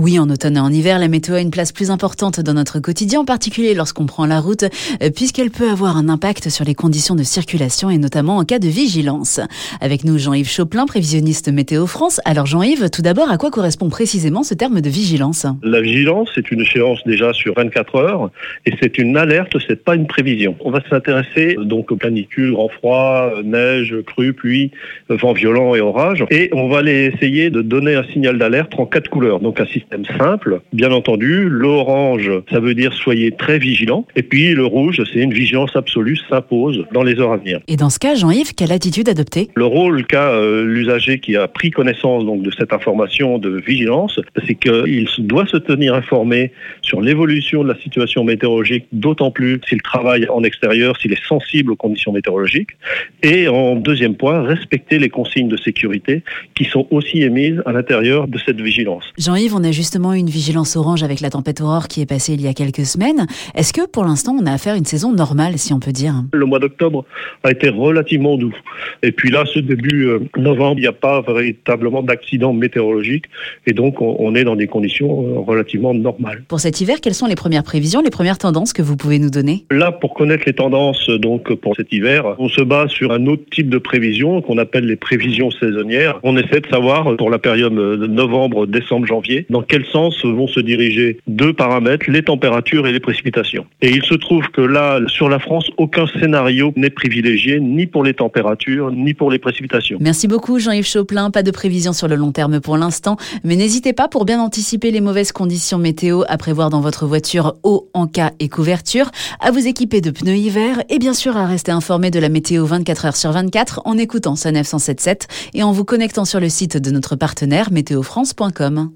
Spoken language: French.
Oui, en automne et en hiver, la météo a une place plus importante dans notre quotidien, en particulier lorsqu'on prend la route, euh, puisqu'elle peut avoir un impact sur les conditions de circulation et notamment en cas de vigilance. Avec nous, Jean-Yves Choplin, prévisionniste Météo France. Alors Jean-Yves, tout d'abord, à quoi correspond précisément ce terme de vigilance? La vigilance, c'est une échéance déjà sur 24 heures et c'est une alerte, c'est pas une prévision. On va s'intéresser donc aux canicules, grand froid, neige, crue, pluie, vent violent et orage et on va aller essayer de donner un signal d'alerte en quatre couleurs. Donc un simple, bien entendu. L'orange, ça veut dire soyez très vigilants. Et puis le rouge, c'est une vigilance absolue s'impose dans les heures à venir. Et dans ce cas, Jean-Yves, quelle attitude adopter? Le rôle qu'a euh, l'usager qui a pris connaissance donc de cette information de vigilance, c'est qu'il doit se tenir informé sur l'évolution de la situation météorologique, d'autant plus s'il travaille en extérieur, s'il est sensible aux conditions météorologiques. Et en deuxième point, respecter les consignes de sécurité qui sont aussi émises à l'intérieur de cette vigilance. Jean-Yves, on a justement une vigilance orange avec la tempête Aurore qui est passée il y a quelques semaines. Est-ce que pour l'instant on a affaire à une saison normale, si on peut dire? Le mois d'octobre a été relativement doux. Et puis là, ce début euh, novembre, il n'y a pas véritablement d'accident météorologique. Et donc on est dans des conditions euh, relativement normales. Pour cet hiver, quelles sont les premières prévisions, les premières tendances que vous pouvez nous donner? Là, pour connaître les tendances donc pour cet hiver, on se base sur un autre type de prévision qu'on appelle les prévisions saisonnières. On essaie de savoir pour la période de novembre, décembre, janvier, dans quel sens vont se diriger deux paramètres, les températures et les précipitations. Et il se trouve que là, sur la France, aucun scénario n'est privilégié, ni pour les températures, ni pour les précipitations. Merci beaucoup Jean-Yves Choplin. Pas de prévision sur le long terme pour l'instant, mais n'hésitez pas pour bien anticiper les mauvaises conditions météo à prévoir dans votre voiture eau, en cas et couverture, à vous équiper de pneus hiver et bien sûr à rester informé de la météo 24 heures sur 24 en écoutant sa 977 et en vous connectant sur le site de notre partenaire météofrance.com.